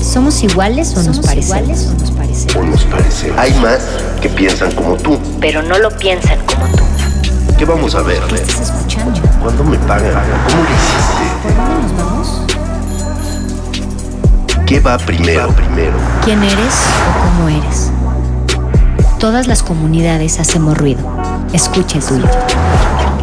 ¿Somos iguales o nos parecemos? o nos parecemos? Hay más que piensan como tú. Pero no lo piensan como tú. ¿Qué vamos a ver? ¿Qué estás escuchando? ¿Cuándo me pagan? ¿Cómo lo hiciste? ¿Por dónde nos vamos? ¿Qué va primero? primero? ¿Quién eres o cómo eres? Todas las comunidades hacemos ruido. Escucha el tuyo.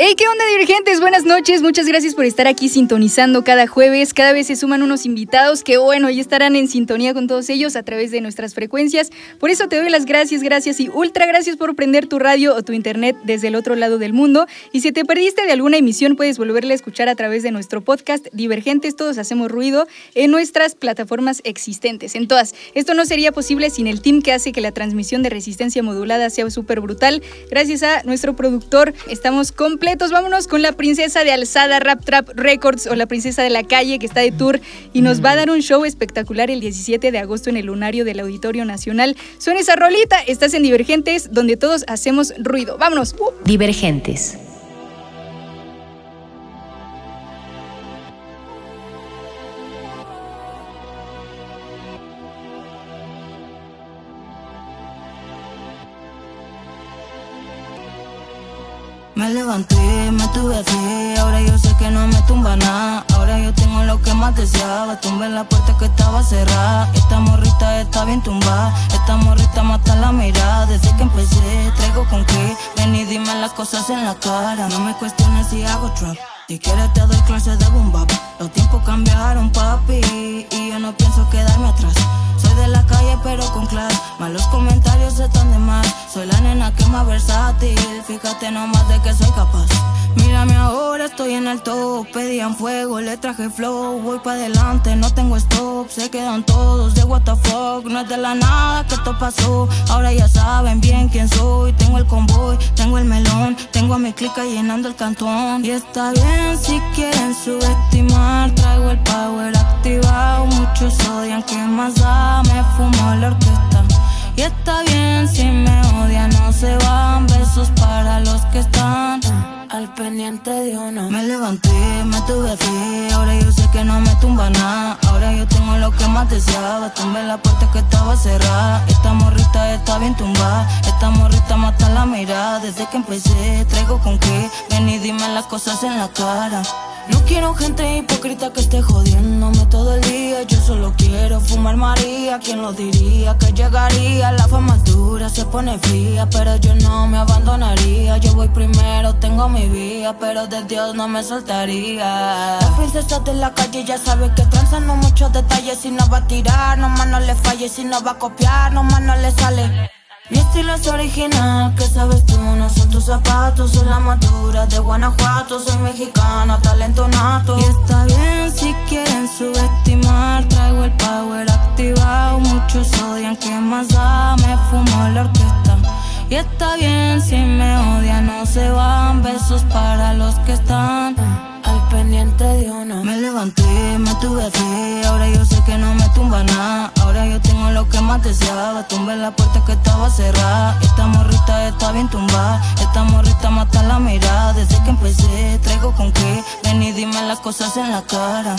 Hey, ¿qué onda, divergentes? Buenas noches. Muchas gracias por estar aquí sintonizando cada jueves. Cada vez se suman unos invitados que, bueno, ya estarán en sintonía con todos ellos a través de nuestras frecuencias. Por eso te doy las gracias, gracias y ultra gracias por prender tu radio o tu internet desde el otro lado del mundo. Y si te perdiste de alguna emisión, puedes volverla a escuchar a través de nuestro podcast Divergentes. Todos hacemos ruido en nuestras plataformas existentes, en todas. Esto no sería posible sin el team que hace que la transmisión de resistencia modulada sea súper brutal. Gracias a nuestro productor, estamos completamente Vámonos con la princesa de Alzada Rap Trap Records o la princesa de la calle que está de tour y nos va a dar un show espectacular el 17 de agosto en el lunario del Auditorio Nacional. Suena esa rolita, estás en Divergentes, donde todos hacemos ruido. Vámonos. Divergentes. Me levanté, me tuve así, ahora yo sé que no me tumba nada. Ahora yo tengo lo que más deseaba, tumbé la puerta que estaba cerrada. Esta morrita está bien tumbada, esta morrita mata la mirada. Desde que empecé, traigo con qué, ven y dime las cosas en la cara. No me cuestiones si hago trap. Si quieres te doy clases de boom Los tiempos cambiaron papi Y yo no pienso quedarme atrás de la calle pero con clase Malos comentarios están de más. Soy la nena que más versátil. Fíjate nomás de que soy capaz Mírame ahora, estoy en el top Pedían fuego, le traje flow Voy pa' adelante, no tengo stop Se quedan todos de what the fuck No es de la nada que esto pasó Ahora ya saben bien quién soy Tengo el convoy, tengo el melón Tengo a mi clica llenando el cantón Y está bien si quieren subestimar, traigo el power activado. Muchos odian, que más da? Me fumo la orquesta. Y está bien si me odian, no se van. Besos para los que están al pendiente de uno. Me levanté, me tuve fe, ahora yo sé que no me tumba nada. Ahora yo tengo lo que más deseaba, tumbé la puerta que estaba cerrada. Esta morrita está bien tumbada, esta morrita mata la mirada. Desde que empecé, traigo con qué, ven y dime las cosas en la cara. No quiero gente hipócrita que esté jodiéndome todo el día. Yo solo quiero fumar María. ¿Quién lo diría que llegaría? La fama dura, se pone fría, pero yo no me abandonaría. Yo voy primero, tengo mi vida, pero de Dios no me soltaría. La princesa de la calle ya sabe que tranza no muchos detalles. Si no va a tirar, nomás no le falle. Si no va a copiar, nomás no le sale. Mi estilo es original, que sabes tú, no son tus zapatos, soy la madura de Guanajuato, soy mexicana, talento nato. Y está bien si quieren subestimar, traigo el power activado, muchos odian, que más da? Me fumo la orquesta. Y está bien si me odian, no se van, para los que están al pendiente de uno. Me levanté, me tuve fe, ahora yo sé que no me tumba nada. Ahora yo tengo lo que más deseaba, tumbé la puerta que estaba cerrada. Esta morrita está bien tumbada, esta morrita mata la mirada. Desde que empecé, traigo con qué, ven y dime las cosas en la cara.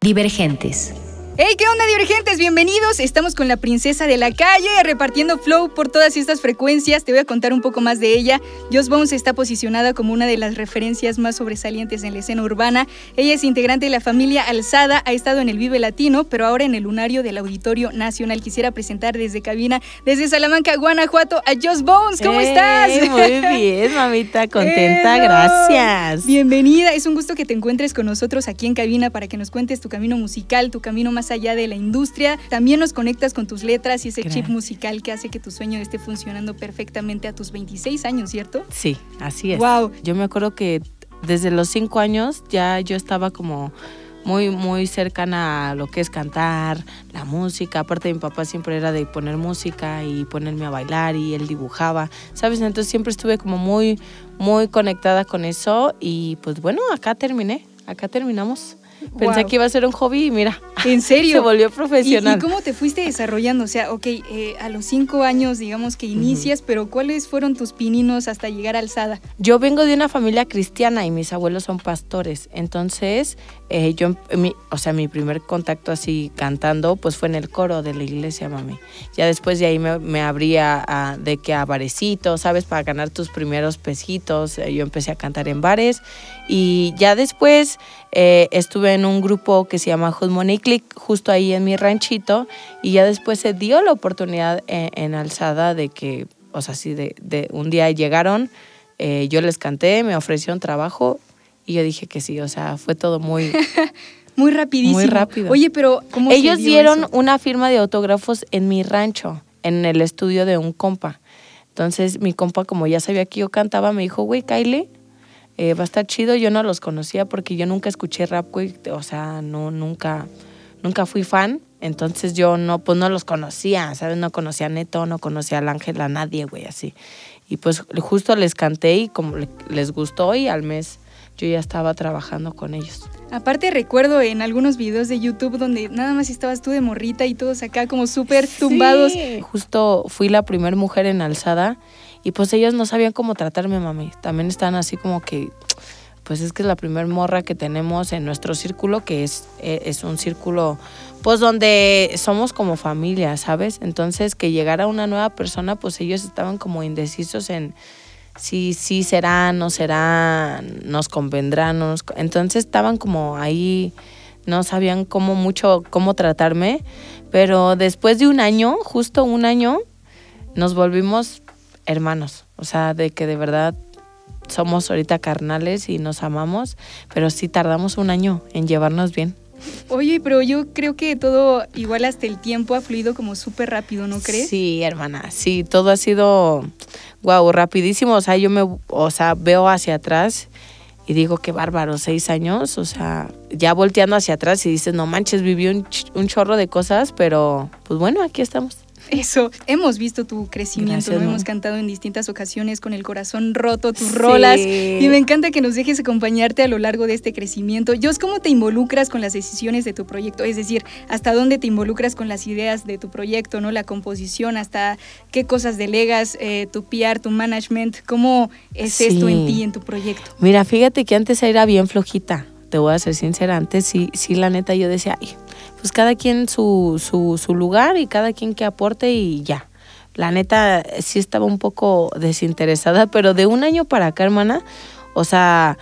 Divergentes. Hey, ¿qué onda, divergentes? Bienvenidos. Estamos con la princesa de la calle repartiendo flow por todas estas frecuencias. Te voy a contar un poco más de ella. Joss Bones está posicionada como una de las referencias más sobresalientes en la escena urbana. Ella es integrante de la familia Alzada, ha estado en el Vive Latino, pero ahora en el lunario del Auditorio Nacional. Quisiera presentar desde cabina, desde Salamanca, Guanajuato, a Joss Bones. ¿Cómo estás? Muy bien, mamita, contenta, gracias. Bienvenida, es un gusto que te encuentres con nosotros aquí en cabina para que nos cuentes tu camino musical, tu camino más más allá de la industria. También nos conectas con tus letras y ese chip Gracias. musical que hace que tu sueño esté funcionando perfectamente a tus 26 años, ¿cierto? Sí, así es. Wow. Yo me acuerdo que desde los cinco años ya yo estaba como muy, muy cercana a lo que es cantar, la música. Aparte, mi papá siempre era de poner música y ponerme a bailar y él dibujaba, ¿sabes? Entonces siempre estuve como muy, muy conectada con eso y pues bueno, acá terminé, acá terminamos. Pensé Wow. que iba a ser un hobby y mira, ¿En serio? se volvió ¿Y, profesional. y cómo te fuiste desarrollando? O sea, ok, eh, a los cinco años, digamos que inicias, pero ¿cuáles fueron tus pininos hasta llegar a Alzada? Yo vengo de una familia cristiana y mis abuelos son pastores. Entonces, eh, yo, mi- o sea, mi primer contacto así cantando, pues fue en el coro de la iglesia, mami. Ya después de ahí me, me abría a- de que a barecitos, ¿sabes? Para ganar tus primeros pesitos. Eh, Yo empecé a cantar en bares y ya después eh, estuve en un grupo que se llama Hood Money Click, justo ahí en mi ranchito. Y ya después se dio la oportunidad en, en Alzada de que, o sea, sí, de, de un día llegaron, eh, yo les canté, me ofrecieron trabajo y yo dije que sí, o sea, fue todo muy... Muy rapidísimo. Muy rápido. Oye, pero ¿cómo se Ellos dio dieron eso? una firma de autógrafos en mi rancho, en el estudio de un compa. Entonces mi compa, como ya sabía que yo cantaba, me dijo, güey, Kylie, eh, va a estar chido. Yo no los conocía porque yo nunca escuché rap. O sea, no, nunca, nunca fui fan. Entonces yo no, pues no los conocía, ¿sabes? No conocía a Neto, no conocía al Ángel, a nadie, güey, así. Y pues justo les canté y como le- les gustó y al mes yo ya estaba trabajando con ellos. Aparte recuerdo en algunos videos de YouTube donde nada más estabas tú de morrita y todos acá como súper tumbados. Sí. Justo fui la primera mujer en alzada y pues ellos no sabían cómo tratarme, mami. También están así como que, pues es que es la primera morra que tenemos en nuestro círculo, que es, eh, es un círculo, pues donde somos como familia, ¿sabes? Entonces que llegara una nueva persona, pues ellos estaban como indecisos en si sí será, no será, nos convendrá, no nos... Entonces estaban como ahí, no sabían cómo mucho, cómo tratarme, pero después de un año, justo un año, nos volvimos hermanos, o sea, de que de verdad somos ahorita carnales y nos amamos, pero sí tardamos un año en llevarnos bien. Oye, pero yo creo que todo, igual hasta el tiempo, ha fluido como súper rápido, ¿no crees? Sí, hermana, sí, todo ha sido, wow, rapidísimo, o sea, yo me, o sea, veo hacia atrás y digo, qué bárbaro, seis años, o sea, ya volteando hacia atrás y dices, no manches, viví un, ch- un chorro de cosas, pero pues bueno, aquí estamos. Eso, hemos visto tu crecimiento, Gracias, ¿no? mamá. Hemos cantado en distintas ocasiones con el corazón roto, tus Sí. rolas. Y me encanta que nos dejes acompañarte a lo largo de este crecimiento. Jos, ¿cómo te involucras con las decisiones de tu proyecto? Es decir, ¿hasta dónde te involucras con las ideas de tu proyecto, ¿no? La composición, hasta qué cosas delegas, eh, tu PR, tu management. ¿Cómo es esto en ti, en tu proyecto? Mira, fíjate que antes era bien flojita, te voy a ser sincera, antes sí, sí, la neta yo decía, ay, pues cada quien su, su, lugar y cada quien que aporte y ya. La neta sí estaba un poco desinteresada, pero de un año para acá, hermana, o sea,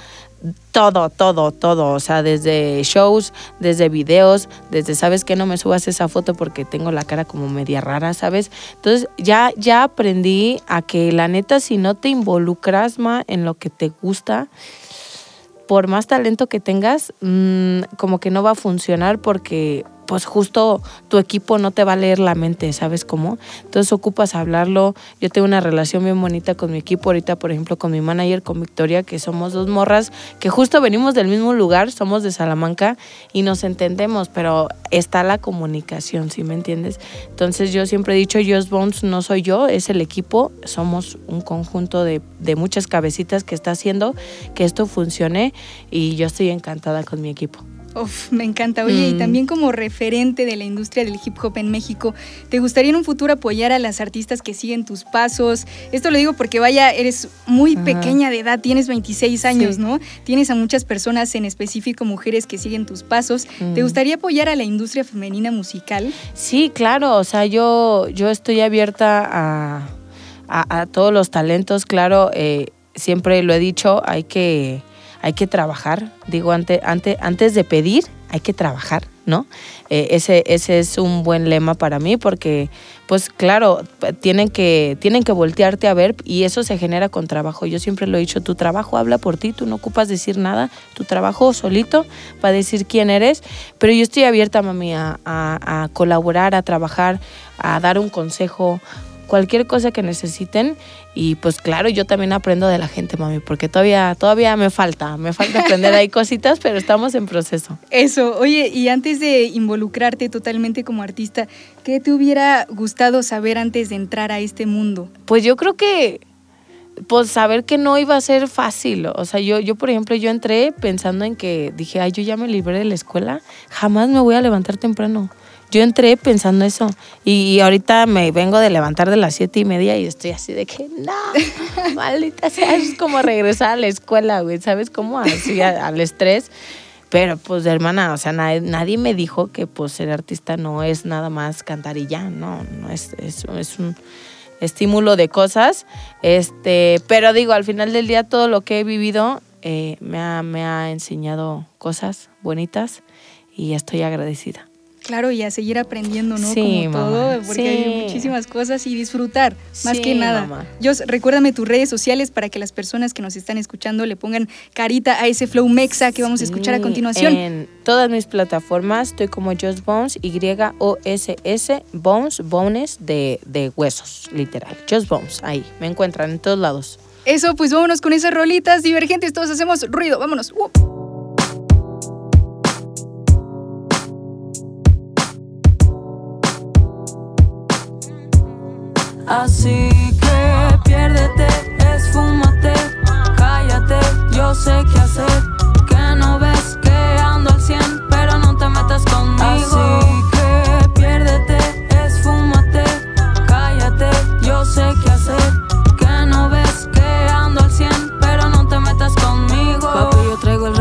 todo, todo, todo, o sea, desde shows, desde videos, desde, ¿sabes qué? No me subas esa foto porque tengo la cara como media rara, ¿sabes? Entonces ya, ya aprendí a que la neta si no te involucras, ma, en lo que te gusta, por más talento que tengas, mm, como que no va a funcionar porque pues justo tu equipo no te va a leer la mente, ¿sabes cómo? Entonces ocupas hablarlo. Yo tengo una relación bien bonita con mi equipo ahorita, por ejemplo, con mi manager, con Victoria, que somos dos morras que justo venimos del mismo lugar, somos de Salamanca y nos entendemos, pero está la comunicación, ¿sí me entiendes? Entonces yo siempre he dicho, Just Bones no soy yo, es el equipo, somos un conjunto de, de muchas cabecitas que está haciendo que esto funcione y yo estoy encantada con mi equipo. Uf, me encanta. Oye, y Mm. también como referente de la industria del hip hop en México, ¿te gustaría en un futuro apoyar a las artistas que siguen tus pasos? Esto lo digo porque vaya, eres muy Ajá. pequeña de edad, tienes 26 años, Sí. ¿no? Tienes a muchas personas, en específico mujeres que siguen tus pasos. ¿Te Mm. gustaría apoyar a la industria femenina musical? Sí, claro, o sea, yo, yo estoy abierta a, a- a todos los talentos, claro, eh, siempre lo he dicho, hay que, hay que trabajar, digo, ante, ante, antes de pedir, hay que trabajar, ¿no? Eh, ese, ese es un buen lema para mí porque, pues claro, tienen que, tienen que voltearte a ver y eso se genera con trabajo. Yo siempre lo he dicho, tu trabajo habla por ti, tú no ocupas decir nada, tu trabajo solito va a decir quién eres, pero yo estoy abierta, mami, a, colaborar, a trabajar, a dar un consejo, cualquier cosa que necesiten y pues claro, yo también aprendo de la gente, mami, porque todavía todavía me falta, me falta aprender ahí cositas, pero estamos en proceso. Eso, oye, y antes de involucrarte totalmente como artista, ¿qué te hubiera gustado saber antes de entrar a este mundo? Pues yo creo que pues saber que no iba a ser fácil, o sea, yo yo por ejemplo, yo entré pensando en que dije, "Ay, yo ya me libré de la escuela, jamás me voy a levantar temprano." Yo entré pensando eso y, ahorita me vengo de levantar de las siete y media y estoy así de que no, maldita sea, es como regresar a la escuela, güey, ¿sabes cómo? Así al estrés. Pero pues hermana, o sea, nadie, nadie, me dijo que pues ser artista no es nada más cantar y ya, no, no es, es, es un estímulo de cosas. Este, pero digo, al final del día todo lo que he vivido eh, me, ha, me ha enseñado cosas bonitas y estoy agradecida. Claro, y a seguir aprendiendo, ¿no? Como todo, porque hay muchísimas cosas y disfrutar, más que nada. Yo recuérdame tus redes sociales para que las personas que nos están escuchando le pongan carita a ese flow mexa que vamos a escuchar a continuación. En todas mis plataformas estoy como Just Bones, Y-O-S-S, Bones, Bones de, de huesos, literal. Just Bones, ahí, me encuentran en todos lados. Eso, pues vámonos con esas rolitas divergentes, todos hacemos ruido, vámonos. Uh. Así que piérdete, esfúmate, cállate, yo sé qué hacer. Que no ves que ando al cien, pero no te metas conmigo.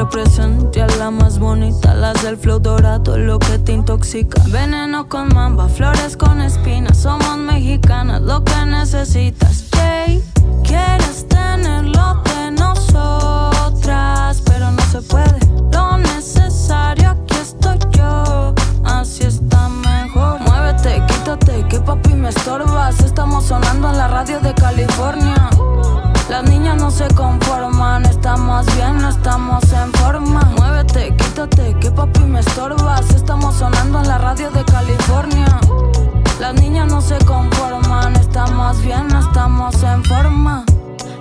Represente a la más bonita, las del flow dorado, lo que te intoxica. Veneno con mamba, flores con espinas, somos mexicanas, lo que necesitas. Jay, quieres tenerlo de nosotras, pero no se puede. Lo necesario, aquí estoy yo, así está mejor. Muévete, quítate, que papi me estorbas. Estamos sonando en la radio de California. Las niñas no se conforman, estamos bien, no estamos en forma. Muévete, quítate, que papi me estorbas. Estamos sonando en la radio de California. Las niñas no se conforman, estamos bien, estamos en forma.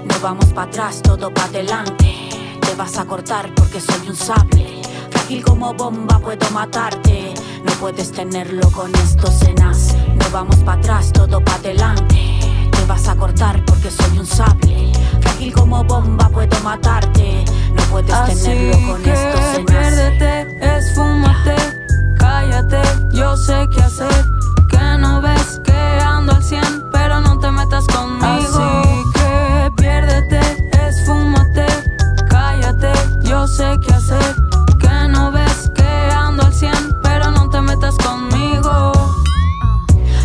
No vamos para atrás, todo para adelante. Te vas a cortar porque soy un sable. Frágil como bomba, puedo matarte. No puedes tenerlo con estos cenas. No vamos para atrás, todo para adelante te vas a cortar porque como bomba, puedo matarte. No puedes tenerlo con estos cenas. Piérdete, esfúmate, cállate, yo sé qué hacer. Que no ves que ando al cien, pero no te metas conmigo. Así que piérdete, esfúmate, cállate, yo sé qué hacer. Que no ves que ando al cien, pero no te metas conmigo.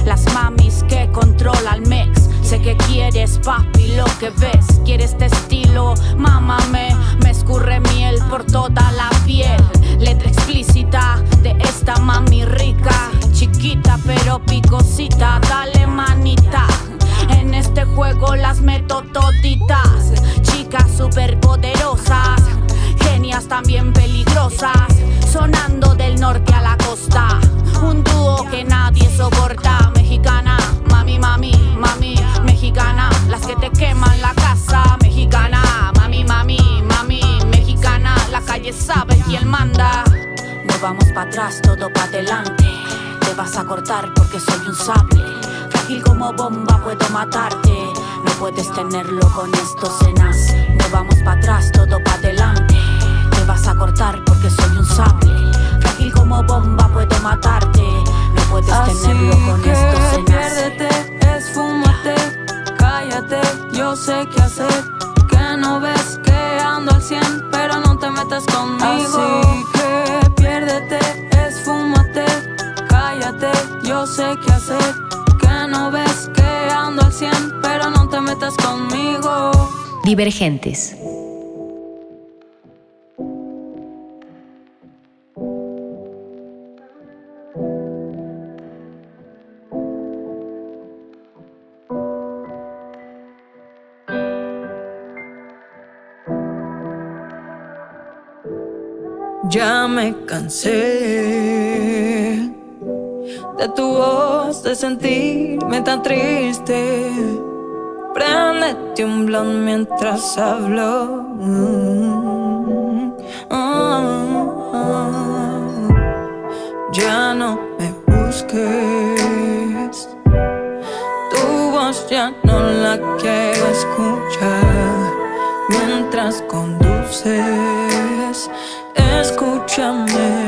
Las mamis que controlan me Sé que quieres, papi, lo que ves. Quieres este estilo, mámame. Me escurre miel por toda la piel. Letra explícita de esta mami rica. Chiquita pero picosita, dale manita. En este juego las meto toditas. Chicas superpoderosas, genias también peligrosas. Sonando del norte a la costa. Un dúo que nadie soporta. Mexicana, mami, mami, mami mexicana, las que te queman No vamos para atrás, todo para adelante. Te vas a cortar porque soy un sable. Frágil como bomba, puedo matarte. No puedes tenerlo con estos cenas. No vamos para atrás, todo para adelante. Te vas a cortar porque soy un sable. Frágil como bomba, puedo matarte. No puedes tenerlo con estos cenas yo sé qué hacer. Que no ves que ando al cien, pero no te metas conmigo. Así que piérdete, esfúmate, cállate, yo sé qué hacer. Que no ves que ando al cien, pero no te metas conmigo. Divergentes. Ya me cansé de tu voz, de sentirme tan triste. Préndete un blond mientras hablo. Mm, ah, ah. Ya no me busques. Tu voz ya no la quiero escuchar mientras conduces. trembling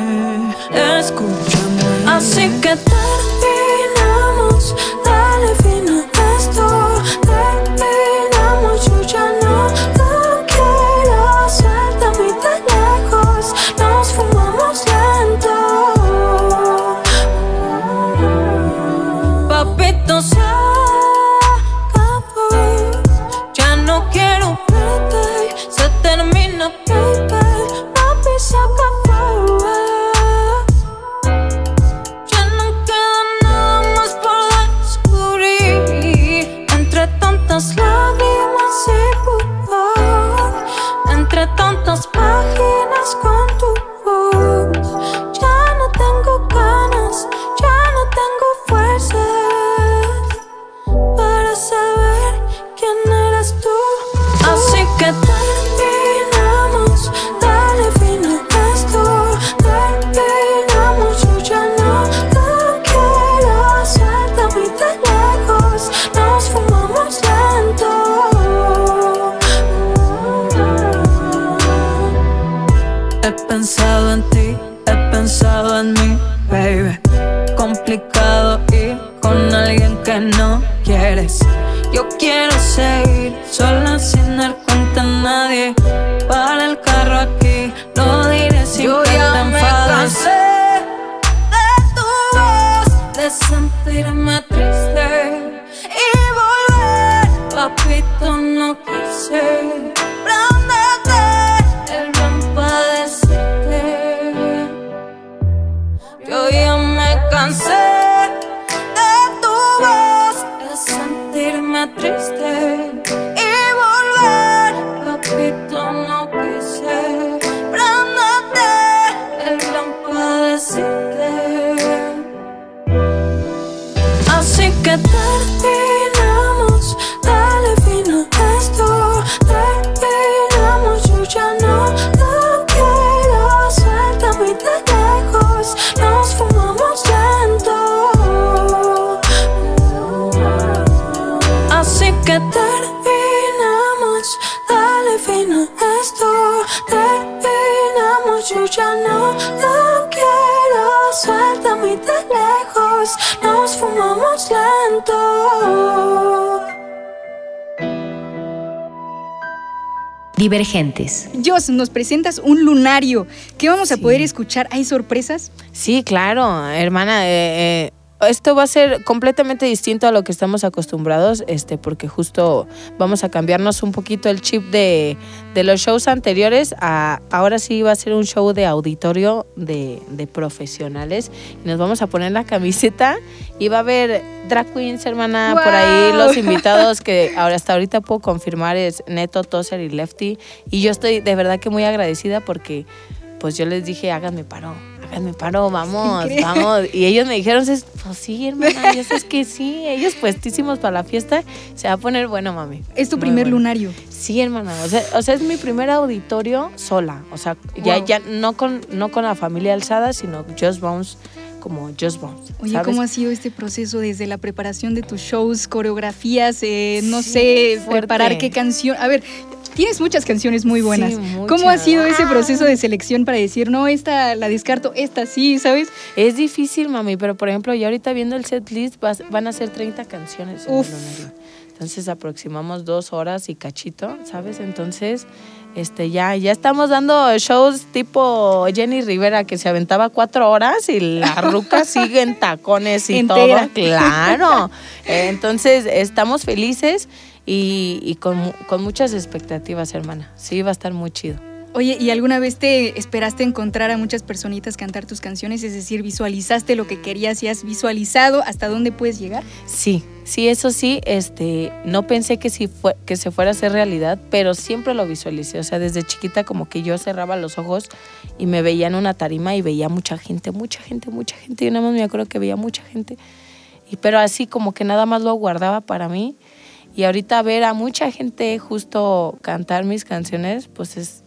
Jos, nos presentas un lunario. ¿Qué vamos a poder escuchar? ¿Hay sorpresas? Sí, claro, hermana. eh, eh, esto va a ser completamente distinto a lo que estamos acostumbrados, este, porque justo vamos a cambiarnos un poquito el chip de, de los shows anteriores. A, ahora sí va a ser un show de auditorio de, de profesionales. Y nos vamos a poner la camiseta y va a haber drag queens, hermana, por ahí los invitados que ahora hasta ahorita puedo confirmar es Neto, Toser y Lefty. Y yo estoy de verdad que muy agradecida porque pues yo les dije, háganme paro, háganme paro, vamos, ¿Qué? vamos. Y ellos me dijeron, pues sí, hermana, ya sabes que sí, ellos puestísimos para la fiesta, se va a poner bueno, mami. Es tu Muy primer bueno. lunario. Sí, hermana, o sea, o sea, es mi primer auditorio sola, o sea, ya, Wow. ya no con, no con la familia alzada, sino Just Bounce, como Just Bounce. Oye, ¿sabes? ¿cómo ha sido este proceso desde la preparación de tus shows, coreografías, eh, no Sí, sé, fuerte. preparar qué canción? A ver, tienes muchas canciones muy buenas. Sí, muchas. ¿Cómo ha sido ese proceso de selección para decir, no, esta la descarto, esta sí, ¿sabes? Es difícil, mami, pero por ejemplo, ya ahorita viendo el set list vas- van a ser 30 canciones en Uf. Entonces aproximamos dos horas y cachito, ¿sabes? Entonces, este, ya, ya estamos dando shows tipo Jenny Rivera, que se aventaba cuatro horas y la ruca sigue en tacones y Entera. todo. Claro. Eh, Entonces, estamos felices y, y con, con muchas expectativas, hermana. Sí, va a estar muy chido. Oye, ¿y alguna vez te esperaste encontrar a muchas personitas cantar tus canciones? Es decir, visualizaste lo que querías y has visualizado hasta dónde puedes llegar. Sí, sí, eso sí, este, no pensé que, si fue, que se fuera a hacer realidad, pero siempre lo visualicé. O sea, desde chiquita como que yo cerraba los ojos y me veía en una tarima y veía mucha gente, mucha gente, mucha gente. Yo nada más me acuerdo que veía mucha gente. Pero así como que nada más lo guardaba para mí. Y ahorita ver a mucha gente justo cantar mis canciones, pues es,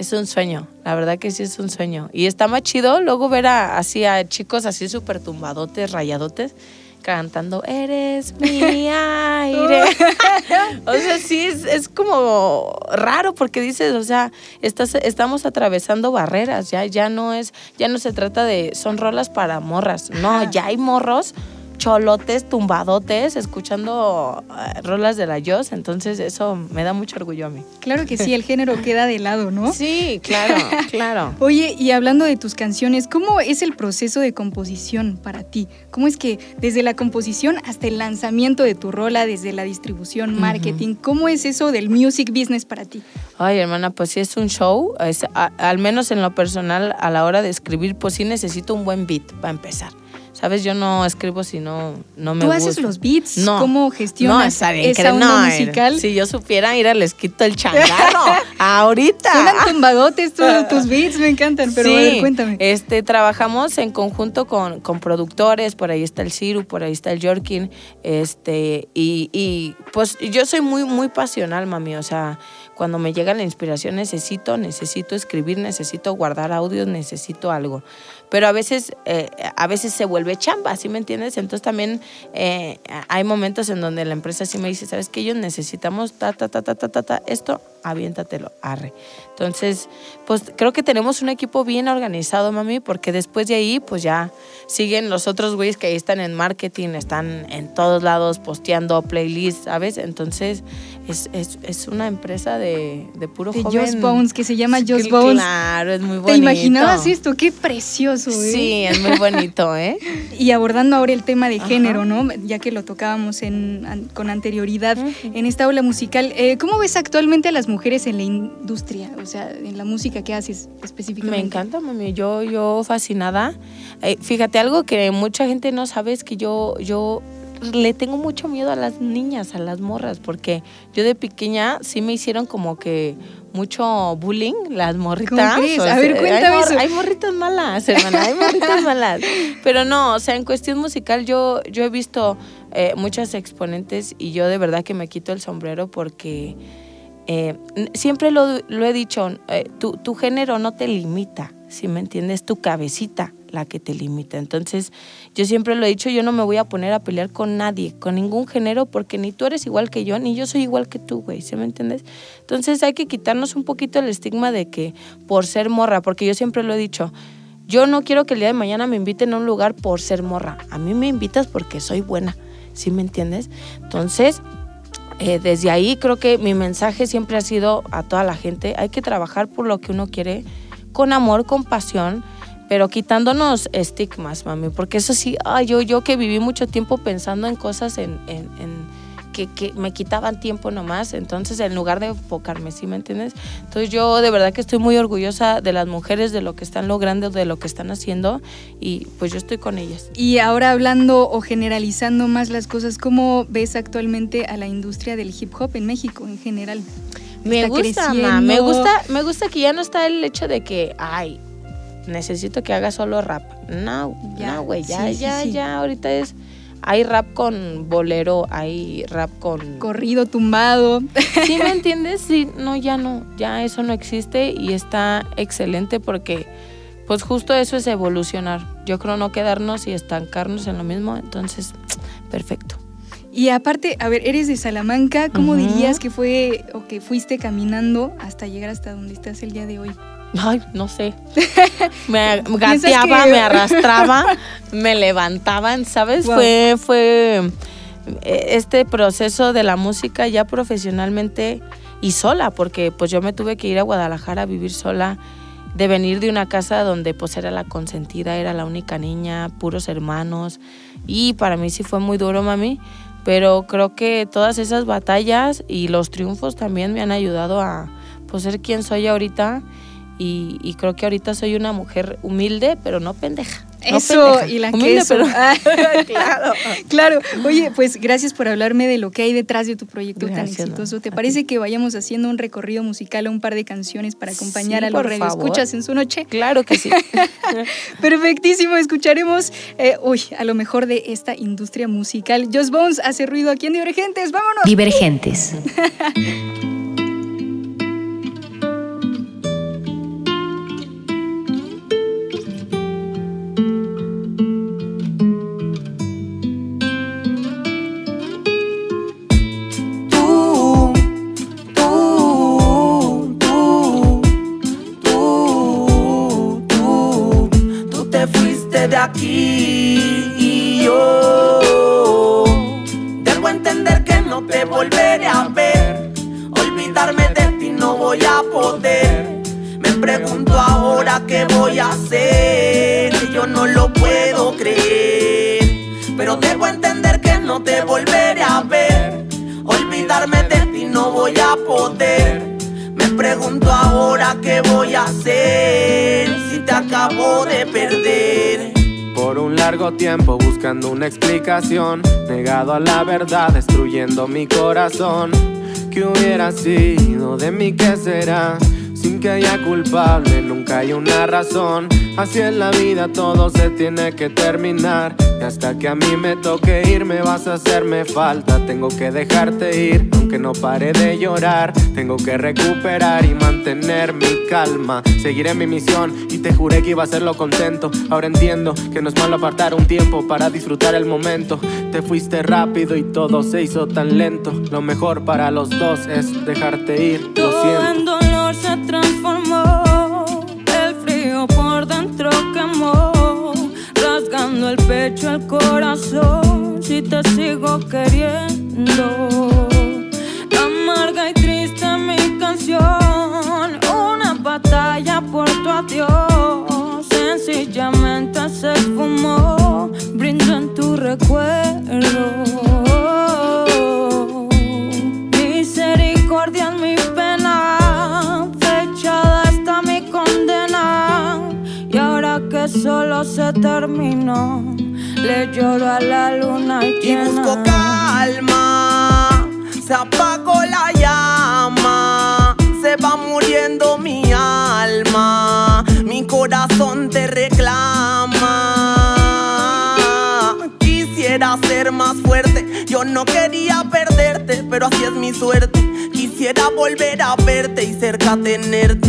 es un sueño, la verdad que sí es un sueño. Y está más chido luego ver a, así a chicos así súper tumbadotes, rayadotes, cantando, eres mi aire. o sea, sí, es, es, como raro porque dices, o sea, estás, estamos atravesando barreras, ya, ya no es, ya no se trata de, son rolas para morras, no, ya hay morros cholotes, tumbadotes, escuchando eh, rolas de la Yos, entonces eso me da mucho orgullo a mí. Claro que sí, el género queda de lado, ¿no? Sí, claro, claro. Oye, y hablando de tus canciones, ¿cómo es el proceso de composición para ti? ¿Cómo es que desde la composición hasta el lanzamiento de tu rola, desde la distribución, marketing, cómo es eso del music business para ti? Ay, hermana, pues sí es un show, al menos en lo personal, a la hora de escribir, pues sí necesito un buen beat para empezar. ¿Sabes? Yo no escribo si no, no me ¿Tú haces los beats? No. ¿Cómo gestionas no, esa onda no, musical? Si yo supiera ir les quito el changarro. ahorita. Suenan tumbadotes tus beats, me encantan. Pero a ver, cuéntame. Este, trabajamos en conjunto con, con, productores. Por ahí está el Ciru, por ahí está el Jorkin. Este, y, y pues yo soy muy, muy pasional, mami. O sea, cuando me llega la inspiración necesito, necesito escribir, necesito guardar audios, necesito algo. Pero a veces, eh, a veces se vuelve chamba, ¿sí me entiendes? Entonces también eh, hay momentos en donde la empresa sí me dice, ¿sabes qué? Ellos necesitamos ta, ta, ta, ta, ta, ta, ta, esto, aviéntatelo, arre. Entonces, pues creo que tenemos un equipo bien organizado, mami, porque después de ahí, pues ya siguen los otros güeyes que ahí están en marketing, están en todos lados posteando playlists, ¿sabes? Entonces, es, es, es una empresa de, de puro de joven. Just Bones, que se llama Just Bones. Claro, es muy bonito. ¿Te imaginabas esto? Qué precioso, ¿eh? Sí, es muy bonito, ¿eh? y abordando ahora el tema de género, ¿no? Ya que lo tocábamos en, con anterioridad en esta aula musical, eh, ¿cómo ves actualmente a las mujeres en la industria? O sea, en la música que haces específicamente. Me encanta, mami. Yo, yo fascinada. Eh, fíjate, algo que mucha gente no sabe es que yo, yo le tengo mucho miedo a las niñas, a las morras, porque yo de pequeña sí me hicieron como que mucho bullying, las morritas. a ver, cuéntame hay, hay, morritas malas, hermana, hay morritas malas. Pero no, o sea, en cuestión musical yo, yo he visto eh, muchas exponentes y yo de verdad que me quito el sombrero porque eh, siempre lo, he dicho, eh, tu, tu género no te limita, si me entiendes, tu cabecita la que te limita. Entonces, yo siempre lo he dicho, yo no me voy a poner a pelear con nadie, con ningún género, porque ni tú eres igual que yo, ni yo soy igual que tú, güey, ¿sí me entiendes? Entonces hay que quitarnos un poquito el estigma de que por ser morra, porque yo siempre lo he dicho, yo no quiero que el día de mañana me inviten a un lugar por ser morra, a mí me invitas porque soy buena, ¿sí me entiendes? Entonces, eh, desde ahí creo que mi mensaje siempre ha sido a toda la gente, hay que trabajar por lo que uno quiere, con amor, con pasión, pero quitándonos estigmas, mami, porque eso sí, ay, yo, yo que viví mucho tiempo pensando en cosas en, en, que, que, me quitaban tiempo nomás, entonces en lugar de enfocarme, ¿sí me entiendes? Entonces yo de verdad que estoy muy orgullosa de las mujeres, de lo que están logrando, de lo que están haciendo y pues yo estoy con ellas. Y ahora hablando o generalizando más las cosas, ¿cómo ves actualmente a la industria del hip hop en México en general? Me gusta, me gusta, me gusta que ya no está el hecho de que, ay, necesito que haga solo rap. No, ya, no, güey, ya, ya, ya, ahorita es hay rap con bolero, hay rap con corrido tumbado. ¿Sí me entiendes? Sí, no, ya no, ya eso no existe y está excelente porque pues justo eso es evolucionar. Yo creo no quedarnos y estancarnos en lo mismo, entonces perfecto. Y aparte, a ver, eres de Salamanca, ¿cómo dirías que fue o que fuiste caminando hasta llegar hasta donde estás el día de hoy? Ay, no sé. Me gateaba, me arrastraba, me levantaban, ¿sabes? Fue, fue eh, este proceso de la música ya profesionalmente y sola, porque pues yo me tuve que ir a Guadalajara a vivir sola, de venir de una casa donde pues era la consentida, era la única niña, puros hermanos, y para mí sí fue muy duro, mami, pero creo que todas esas batallas y los triunfos también me han ayudado a pues ser quien soy ahorita y, y creo que ahorita soy una mujer humilde, pero no pendeja. No Eso pendeja, y la humilde, queso. pero- Ah, claro. claro. Oye, pues gracias por hablarme de lo que hay detrás de tu proyecto tan no, exitoso. ¿Te a parece ti. que vayamos haciendo un recorrido musical a un par de canciones para acompañar Sí, a los radioescuchas en su noche? Claro que sí. Perfectísimo, escucharemos, eh, uy, a lo mejor de esta industria musical. Just Bones hace ruido aquí en Divergentes, vámonos. Divergentes. Aquí y yo debo entender que no te volveré a ver. Olvidarme de ti no voy a poder. Me pregunto ahora qué voy a hacer. Yo no lo puedo creer. Pero debo entender que no te volveré a ver. Olvidarme de ti no voy a poder. Me pregunto ahora qué voy a hacer si te acabo de perder. Por un largo tiempo buscando una explicación, negado a la verdad, destruyendo mi corazón. ¿Qué hubiera sido de mí? ¿Qué será? Sin que haya culpable, nunca hay una razón. Así es la vida, todo se tiene que terminar. Y hasta que a mí me toque ir, me vas a hacerme falta. Tengo que dejarte ir, aunque no pare de llorar. Tengo que recuperar y mantener mi calma. Seguiré mi misión y te juré que iba a hacerlo contento. Ahora entiendo que no es malo apartar un tiempo para disfrutar el momento. Te fuiste rápido y todo se hizo tan lento. Lo mejor para los dos es dejarte ir. Lo siento. Transformó. El frío por dentro quemó. Rasgando el pecho, el corazón. Si te sigo queriendo. Amarga y triste mi canción. Una batalla por tu adiós. Sencillamente se esfumó. Brindo en tu recuerdo. Solo se terminó, le lloro a la luna y llena. busco calma. Se apagó la llama, se va muriendo mi alma, mi corazón te reclama. Quisiera ser más fuerte, yo no quería perderte, pero así es mi suerte. Quisiera volver a verte y cerca tenerte.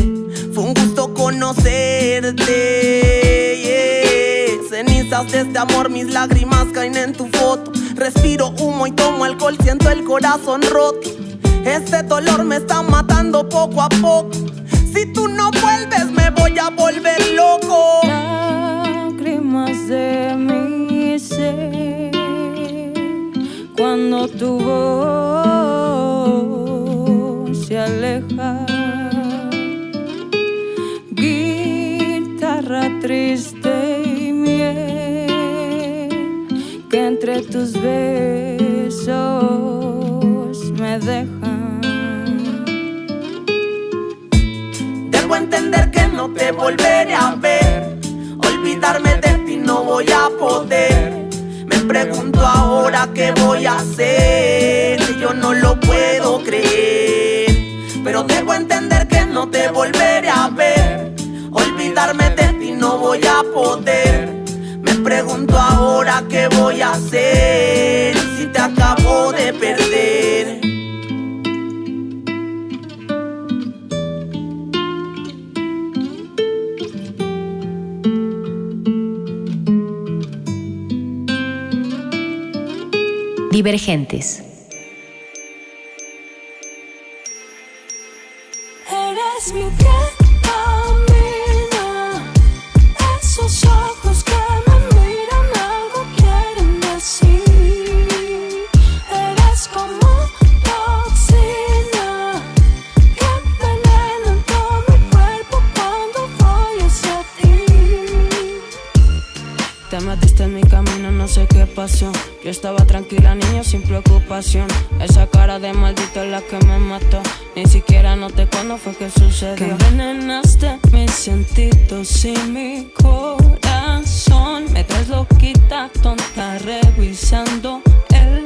Fue un gusto conocerte. Cenizas de este amor, mis lágrimas caen en tu foto. Respiro humo y tomo alcohol, siento el corazón roto. Este dolor me está matando poco a poco. Si tú no vuelves, me voy a volver loco. lágrimas de mi ser cuando tu voz se aleja. Guitarra triste entre tus besos me dejan. Debo entender que no te volveré a ver. Olvidarme de ti no voy a poder. Me pregunto ahora qué voy a hacer. Yo no lo puedo creer. Pero debo entender que no te volveré a ver. Olvidarme de ti no voy a poder. Pregunto ahora qué voy a hacer si te acabo de perder. Divergentes. Eres mi piel estaba tranquila, niño, sin preocupación. Esa cara de maldito es la que me mató. Ni siquiera noté cuándo fue que sucedió. Que envenenaste mis sentidos y mi corazón. Me traes loquita, tonta, revisando el.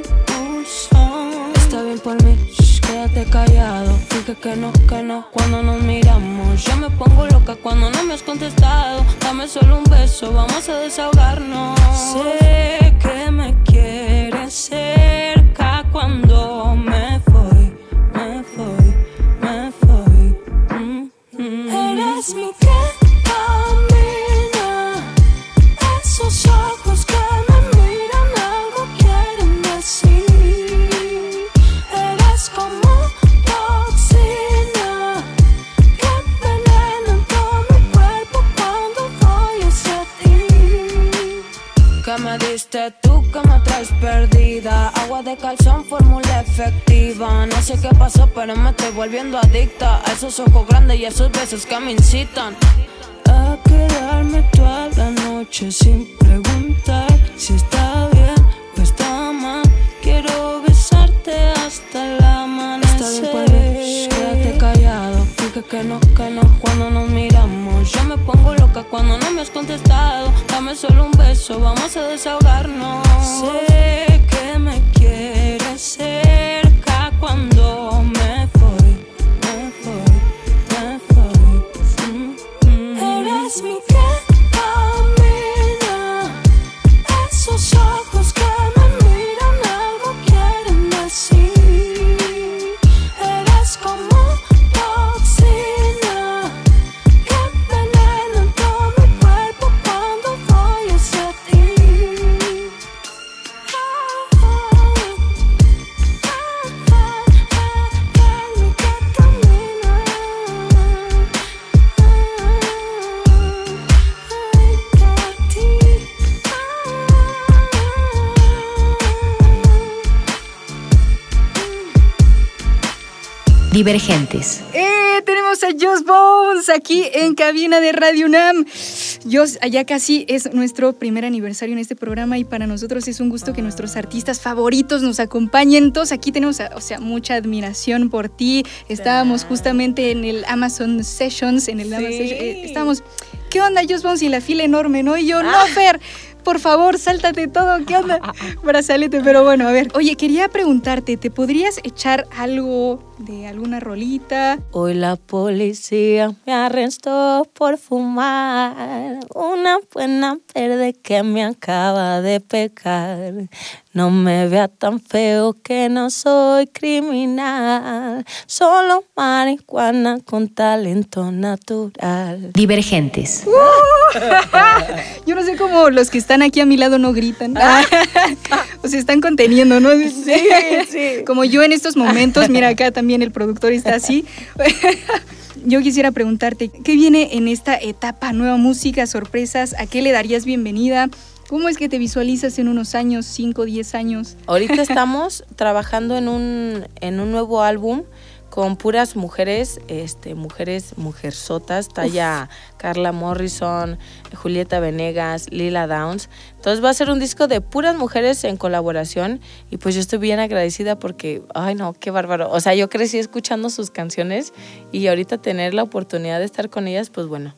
Está bien por mí, shh, quédate callado. Dije que no, que no, cuando nos miramos. Yo me pongo loca cuando no me has contestado. Dame solo un beso, vamos a desahogarnos. Sé que me quieres cerca cuando me diste tú que me traes perdida. Agua de calzón, fórmula efectiva. No sé qué pasó pero me estoy volviendo adicta. A esos ojos grandes y a esos besos que me incitan. A quedarme toda la noche sin preguntar Si está bien o está mal. Quiero besarte hasta el amanecer Está bien shh, quédate callado. Dije que no, que no cuando nos miramos Yo me pongo loca cuando no me has contestado. Dame solo un beso, vamos a desahogarnos. Sé Divergentes. ¡Eh! Tenemos a Joss Bones aquí en cabina de Radio UNAM. Joss, allá casi es nuestro primer aniversario en este programa y para nosotros es un gusto que nuestros artistas favoritos nos acompañen. Todos aquí tenemos, o sea, mucha admiración por ti. Estábamos justamente en el Amazon Sessions, en el Amazon Sessions, eh, estábamos, ¿qué onda Joss Bones y la fila enorme, no? Y yo, no, Fer, por favor, sáltate todo, ¿qué onda? Brazalete, pero bueno, a ver. Oye, quería preguntarte, ¿te podrías echar algo de alguna rolita? Hoy la policía me arrestó por fumar una buena verde que me acaba de pecar. No me vea tan feo que no soy criminal, solo marihuana con talento natural. Divergentes. Yo no sé cómo los que están aquí a mi lado no gritan. o se están conteniendo, ¿no? Sí, sí. Como yo en estos momentos, mira acá también el productor está así. Yo quisiera preguntarte, ¿qué viene en esta etapa? Nueva música, sorpresas, ¿a qué le darías bienvenida? ¿Cómo es que te visualizas en unos años, 5, 10 años? Ahorita estamos trabajando en un, en un nuevo álbum con puras mujeres, este, mujeres mujerzotas, talla Carla Morrison, Julieta Venegas, Lila Downs. Entonces va a ser un disco de puras mujeres en colaboración y pues yo estoy bien agradecida porque, ay no, qué bárbaro. O sea, yo crecí escuchando sus canciones y ahorita tener la oportunidad de estar con ellas, pues bueno,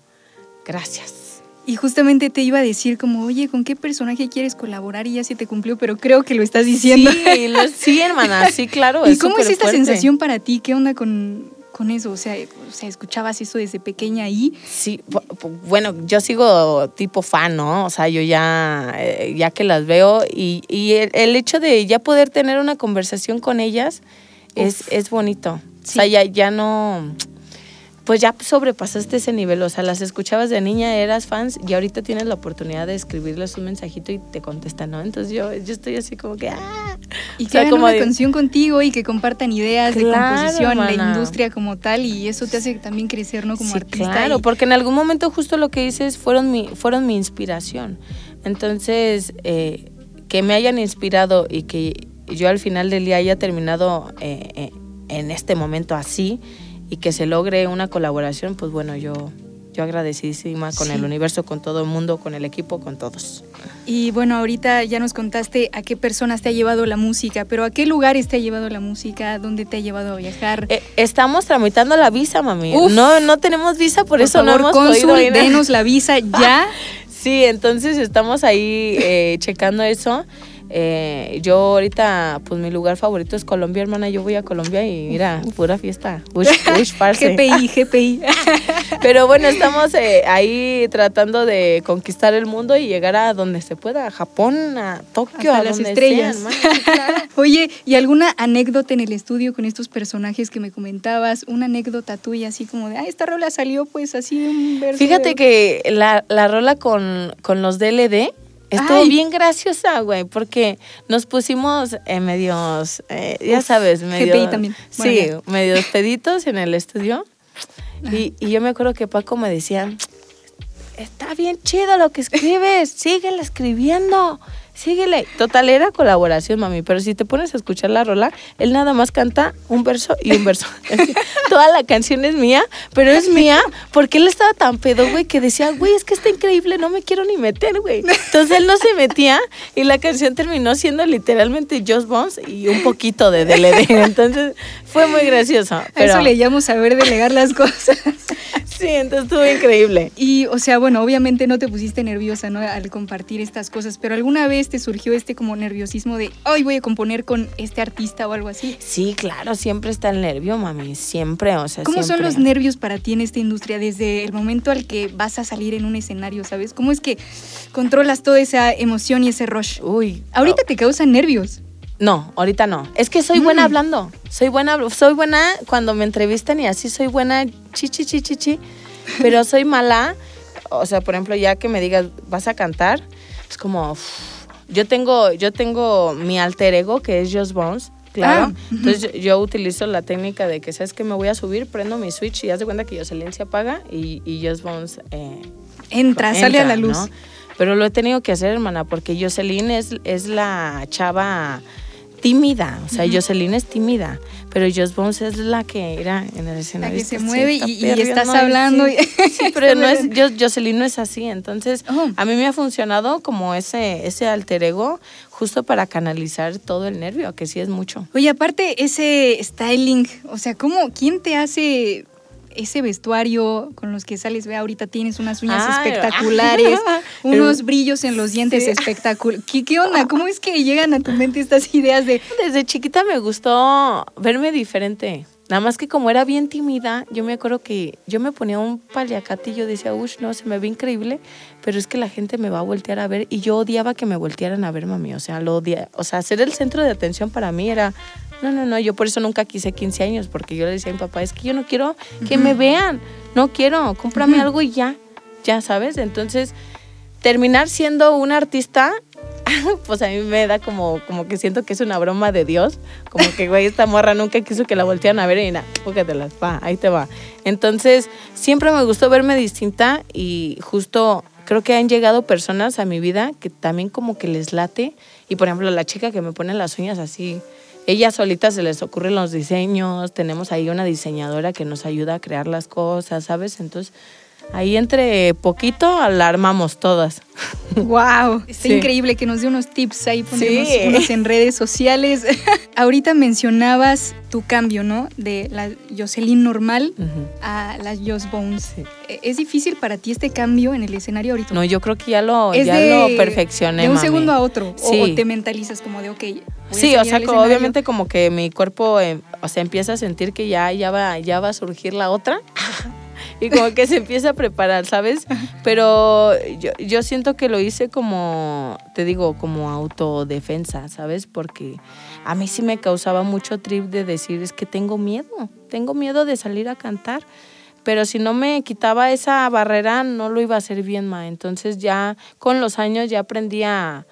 gracias. Y justamente te iba a decir como, oye, ¿con qué personaje quieres colaborar? Y ya se te cumplió, pero creo que lo estás diciendo. Sí, lo- sí, hermana, sí, claro. ¿Y cómo es esta sensación para ti? ¿Qué onda con, con eso? O sea, o sea, ¿escuchabas eso desde pequeña ahí? Sí, bu- bu- bueno, yo sigo tipo fan, ¿no? O sea, yo ya, eh, ya que las veo y, y el, el hecho de ya poder tener una conversación con ellas es, es bonito. O sea, ya, ya no, pues ya sobrepasaste ese nivel. O sea, las escuchabas de niña, eras fans y ahorita tienes la oportunidad de escribirles un mensajito y te contestan, ¿no? Entonces yo, yo estoy así como que, ¡ah! Y que hagan como una de- canción contigo y que compartan ideas de composición, la hermana. industria como tal, y eso te hace también crecer, ¿no? Como Sí, artista. Claro, y- porque en algún momento justo lo que dices fueron mi, fueron mi inspiración. Entonces, eh, que me hayan inspirado y que yo al final del día haya terminado eh, eh, en este momento así y que se logre una colaboración, pues bueno, yo, yo agradecidísima con Sí. el universo, con todo el mundo, con el equipo, con todos. Y bueno, ahorita ya nos contaste a qué personas te ha llevado la música, pero ¿a qué lugares te ha llevado la música? ¿Dónde te ha llevado a viajar? Eh, estamos tramitando la visa, mami. Uf. No, no tenemos visa, por, eso favor, no hemos cónsul, podido ir. denos la visa ya. Sí, entonces estamos ahí eh, checando eso. Eh, yo ahorita, pues mi lugar favorito es Colombia, hermana. Yo voy a Colombia y mira, pura fiesta. Ush, ush, parce. GPI, GPI. Pero bueno, estamos eh, ahí tratando de conquistar el mundo y llegar a donde se pueda, a Japón, a Tokio, Hasta a las donde estrellas. hermana. Claro. Oye, ¿y alguna anécdota en el estudio con estos personajes que me comentabas? Una anécdota tuya, así como de, ah, esta rola salió pues así de un verso. Fíjate de- que la, la rola con, con los DLD estuvo Ay. bien graciosa, güey, porque nos pusimos eh, medios, eh, ya Uf, sabes, medio, GPI también. Sí, medios peditos en el estudio. Y, y yo me acuerdo que Paco me decía, está bien chido lo que escribes, síguele escribiendo, síguele. Total, era colaboración, mami, pero si te pones a escuchar la rola, él nada más canta un verso y un verso. Toda la canción es mía, pero es mía porque él estaba tan pedo, güey, que decía, güey, es que está increíble, no me quiero ni meter, güey. Entonces él no se metía y la canción terminó siendo literalmente Just Bones y un poquito de DLD. Entonces fue muy gracioso. Pero, eso le llamo saber delegar las cosas. Sí, entonces estuvo increíble. Y, o sea, bueno, obviamente no te pusiste nerviosa, ¿no? Al compartir estas cosas, pero ¿alguna vez te surgió este como nerviosismo de, hoy voy a componer con este artista o algo así? Sí, claro, siempre está el nervio, mami, siempre, o sea, ¿Cómo son los nervios para ti en esta industria desde el momento al que vas a salir en un escenario, ¿sabes? ¿Cómo es que controlas toda esa emoción y ese rush? Uy, Ahorita te causan nervios. No, ahorita no. Es que soy buena Mm. hablando. Soy buena, soy buena cuando me entrevistan y así soy buena chichi chi chi chi. Pero soy mala. O sea, por ejemplo, ya que me digas, "Vas a cantar", es como. Yo tengo yo tengo mi alter ego que es Just Bones. Claro. Ah, Entonces yo, yo utilizo la técnica de que sabes que me voy a subir, prendo mi switch y haz de cuenta que Jocelyn se apaga y, y Just Bones eh, Entra, sale a la entra, luz. ¿no? Pero lo he tenido que hacer, hermana, porque Jocelyn es, es la chava tímida. O sea, Jocelyn es tímida. Pero Just Bones es la que era en el escenario. que se mueve y- estás hablando Sí, y- sí, pero no es, Jocelyn no es así. Entonces, Oh. a mí me ha funcionado como ese, ese alter ego justo para canalizar todo el nervio, que sí es mucho. Oye, aparte ese styling, o sea, ¿cómo, quién te hace ese vestuario con los que sales? Ve, ahorita tienes unas uñas Ay, espectaculares, unos el- brillos en los dientes Sí. espectaculares. ¿Qué, ¿Qué onda? ¿Cómo es que llegan a tu mente estas ideas de... Desde chiquita me gustó verme diferente. Nada más que como era bien tímida, yo me acuerdo que yo me ponía un paliacate y yo decía, uff, no, se me ve increíble, pero es que la gente me va a voltear a ver y yo odiaba que me voltearan a ver, mami. O sea, lo odiaba. O sea, ser el centro de atención para mí era, no, no, no, yo por eso nunca quise 15 años, porque yo le decía a mi papá, es que yo no quiero que me vean, no quiero, cómprame algo y ya, ya sabes. Entonces, terminar siendo un artista pues a mí me da como, como que siento que es una broma de Dios. Como que, güey, esta morra nunca quiso que la voltearan a ver y nada, las va, ahí te va. Entonces, siempre me gustó verme distinta y justo creo que han llegado personas a mi vida que también como que les late. Y por ejemplo, la chica que me pone las uñas así, ella solita se les ocurren los diseños. Tenemos ahí una diseñadora que nos ayuda a crear las cosas, ¿sabes? Entonces, ahí entre poquito la armamos todas. ¡Wow! Está Sí. increíble que nos dé unos tips ahí, ponernos Sí. unos en redes sociales. Ahorita mencionabas tu cambio, ¿no? De la Jocelyn normal a la Just Bones. Sí. Eh, ¿Es difícil para ti este cambio en el escenario ahorita? No, yo creo que ya lo, es ya de, lo perfeccioné. de un mami. segundo a otro. o- Sí. O, te mentalizas como de, ok. Sí, o sea, obviamente como que mi cuerpo, eh, o sea, empieza a sentir que ya, ya, va, ya va a surgir la otra. y como que se empieza a preparar, ¿sabes? Pero yo, yo siento que lo hice como, te digo, como autodefensa, ¿sabes? Porque a mí sí me causaba mucho trip de decir, es que tengo miedo, tengo miedo de salir a cantar. Pero si no me quitaba esa barrera, no lo iba a hacer bien, ma. Entonces ya con los años ya aprendí a,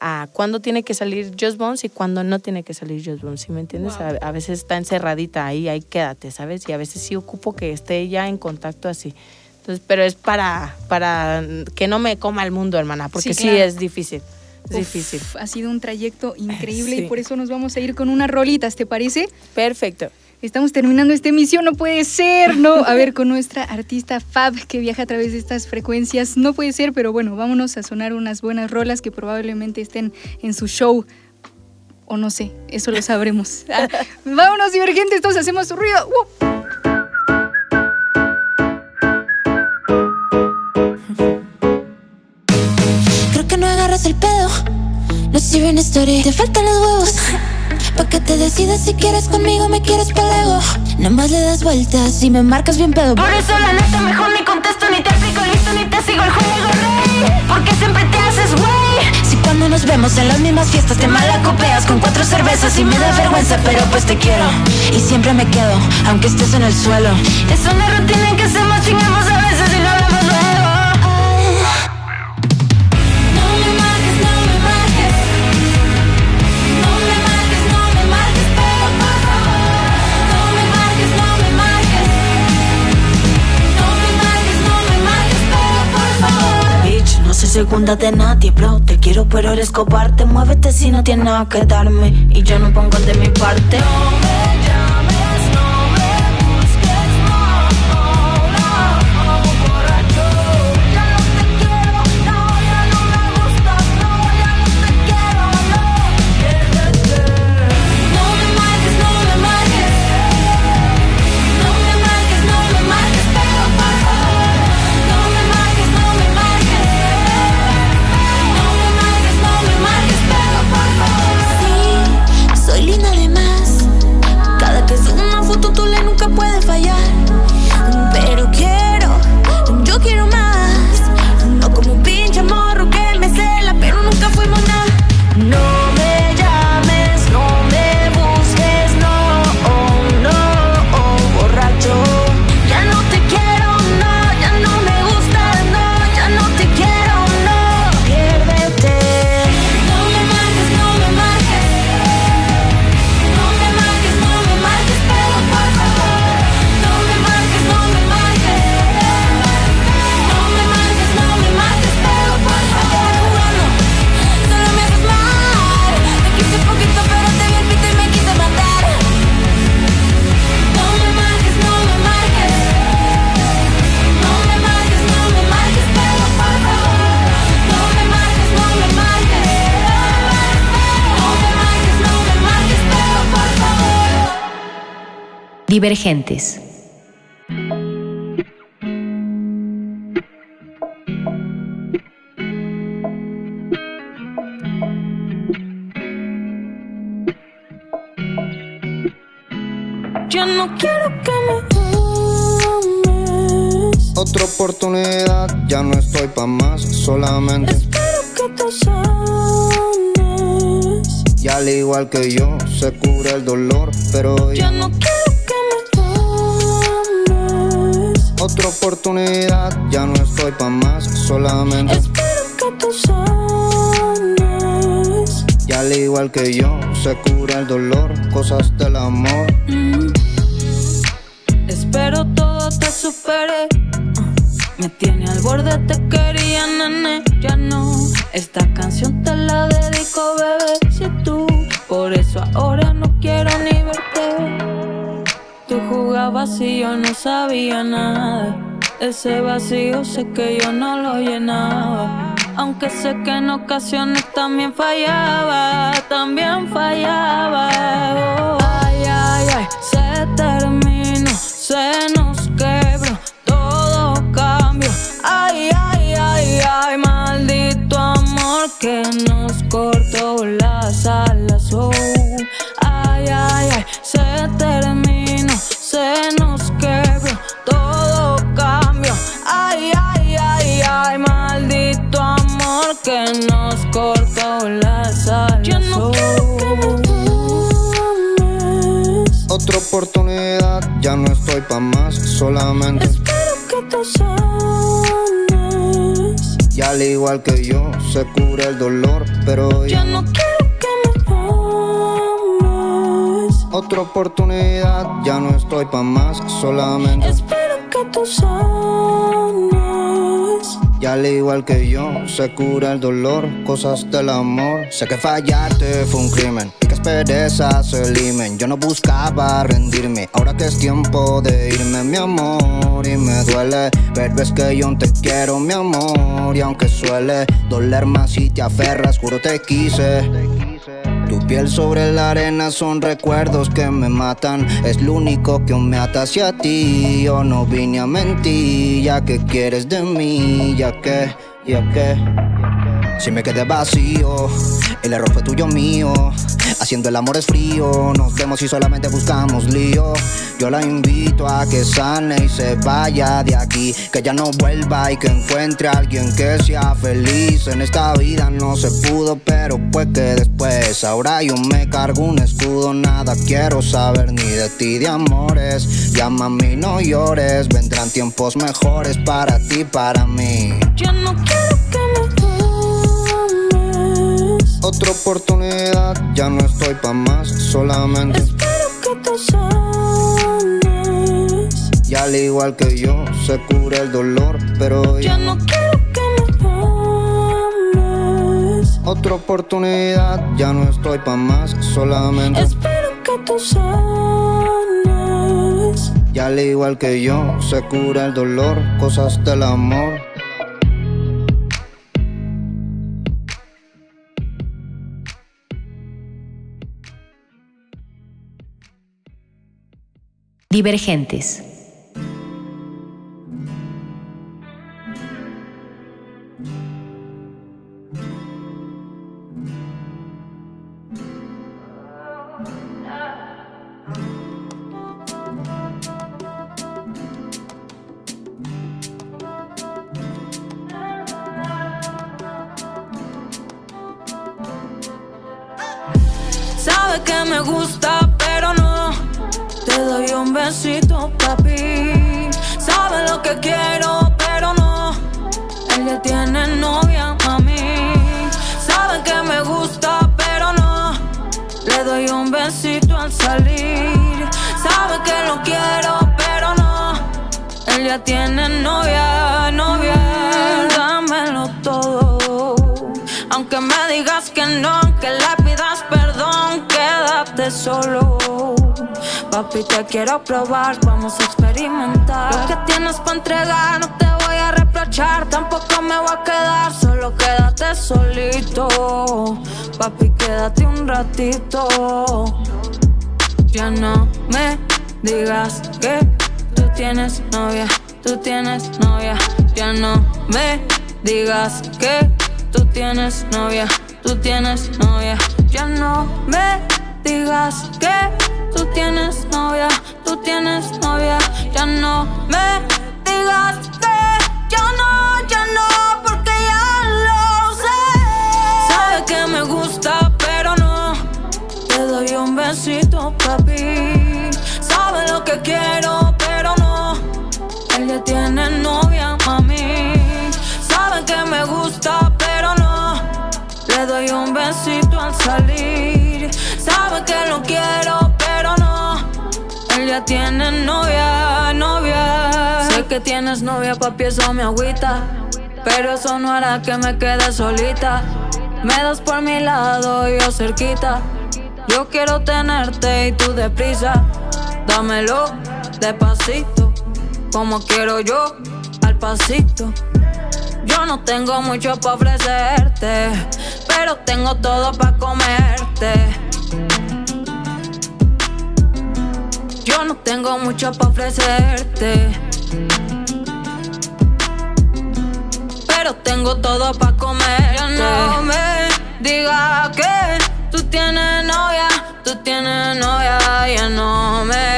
a cuándo tiene que salir Just Bones y cuándo no tiene que salir Just Bones, ¿sí me entiendes? A, a veces está encerradita ahí, ahí quédate, ¿sabes? Y a veces sí ocupo que esté ya en contacto así. Entonces, pero es para, para que no me coma el mundo, hermana, porque Sí, es difícil. Es Uf, difícil. Ha sido un trayecto increíble y por eso nos vamos a ir con unas rolitas, ¿te parece? Perfecto. Estamos terminando esta emisión, no puede ser, ¿no? A ver, con nuestra artista Fab que viaja a través de estas frecuencias, no puede ser, pero bueno, vámonos a sonar unas buenas rolas que probablemente estén en su show. O no sé, eso lo sabremos. Ah, vámonos, divergentes, todos hacemos su ruido. ¡Uh! Creo que no agarras el pedo. No sirve una historia. Te faltan los huevos. Pa' que te decidas si quieres conmigo, me quieres palego. Nada más le das vueltas y me marcas bien pedo. Por eso la neta mejor ni contesto ni te aplico listo ni te sigo el juego rey Porque siempre te haces güey Si cuando nos vemos en las mismas fiestas te malacopeas con cuatro cervezas y me da vergüenza, pero pues te quiero. Y siempre me quedo, aunque estés en el suelo. Es una rutina en que hacemos chingamos a veces segunda de nadie, bro. Te quiero, pero eres cobarde. Muévete si no tienes nada que darme. Y yo no pongo de mi parte. Divergentes. Yo no quiero que me ames. Otra oportunidad, ya no estoy pa' más, solamente. Espero que te sanes. Y al igual que yo, se cubre el dolor, pero Yo ya no quiero Otra oportunidad, ya no estoy pa' más, solamente. Espero que te sanes. Y al igual que yo, se cubre el dolor, cosas del amor. Espero todo te supere. Me tiene al borde, te quería, nene. Ya no. Esta canción te la dedico, bebé. Yo no sabía nada. Ese vacío sé que yo no lo llenaba. Aunque sé que en ocasiones también fallaba, también fallaba. Oh, ay, ay, ay, se terminó, se nos quebró, todo cambió. Ay, ay, ay, ay, maldito amor que nos cortó las alas. Que nos cortó las alas. Yo no quiero que me ames. Otra oportunidad, ya no estoy pa' más, solamente. Espero que te sanes. Y al igual que yo, se cubre el dolor, pero Yo no quiero que me ames. Otra oportunidad, ya no estoy pa' más, solamente. Espero que tú sanes. Y al igual que yo, se cura el dolor, cosas del amor. Sé que fallarte fue un crimen y que es pereza se limen. Yo no buscaba rendirme, ahora que es tiempo de irme, mi amor. Y me duele, pero es que yo te quiero, mi amor. Y aunque suele doler más si te aferras, juro te quise. Tu piel sobre la arena son recuerdos que me matan. Es lo único que me ata hacia ti. Yo no vine a mentir, ya que quieres de mí, ya que, ya que. Si me quedé vacío, el error fue tuyo mío. Haciendo el amor es frío, nos vemos y solamente buscamos lío. Yo la invito a que sane y se vaya de aquí, que ya no vuelva y que encuentre a alguien que sea feliz. En esta vida no se pudo, pero pues que después. Ahora yo me cargo un escudo, nada quiero saber ni de ti de amores. Llama a mí, no llores, vendrán tiempos mejores para ti, para mí. Yo no quiero Otra oportunidad, ya no estoy pa' más, solamente. Espero que te sanes. Y al igual que yo, se cura el dolor, pero Yo no quiero que me ames. Otra oportunidad, ya no estoy pa' más, solamente. Espero que te sanes. Y al igual que yo, se cura el dolor, cosas del amor. Divergentes. Que quiero, pero no. Él ya tiene novia, mami. Sabe que me gusta, pero no. Le doy un besito al salir. Sabe que lo quiero, pero no. Él ya tiene novia, novia. Dámelo todo. Aunque me digas que no, que le pidas perdón, quédate solo. Papi, te quiero probar, vamos a experimentar. Lo que tienes para entregar, no te voy a reprochar. Tampoco me voy a quedar, solo quédate solito. Papi, quédate un ratito. Ya no me digas que tú tienes novia, tú tienes novia. Ya no me digas que tú tienes novia, tú tienes novia. Ya no me digas que tú tienes novia, tú tienes novia. Ya no me digas que ya no, ya no, porque ya lo sé. Sabe que me gusta, pero no. Te doy un besito, papi. Sabe lo que quiero, pero no. Él ya tiene novia, mami. Sabe que me gusta, pero no. Le doy un besito al salir. Quiero, pero no. Él ya tiene novia, novia. Sé que tienes novia, papi, eso me agüita. Pero eso no hará que me quede solita. Me das por mi lado y yo cerquita. Yo quiero tenerte y tú deprisa. Dámelo despacito, como quiero yo, al pasito. Yo no tengo mucho para ofrecerte, pero tengo todo para comerte. No tengo mucho para ofrecerte, pero tengo todo para comer. No me diga que tú tienes novia, tú tienes novia. Ya no me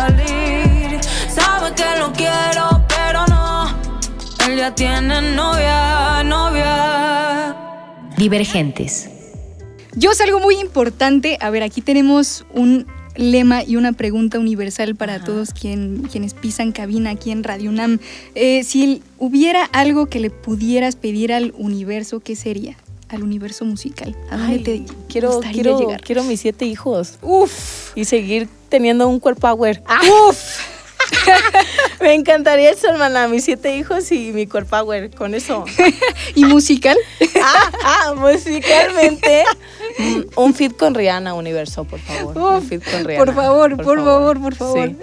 salir. Sabe que lo quiero, pero no. Él ya tiene novia, novia. Divergentes. Yo salgo muy importante. A ver, aquí tenemos un lema y una pregunta universal para todos quien, quienes pisan cabina aquí en Radio UNAM. Eh, si hubiera algo que le pudieras pedir al universo, ¿qué sería? Al universo musical. ¿A dónde Ay, te quiero, quiero, llegar? quiero mis siete hijos. Uf, Y seguir teniendo un cuerpo power. uf. Me encantaría eso, hermana. Mis siete hijos y mi cuerpo power. Con eso. ¿Y musical? ah, ah, musicalmente. mm, Un fit con Rihanna, universo, por favor. un fit con Rihanna. por favor, por favor, por favor. Sí.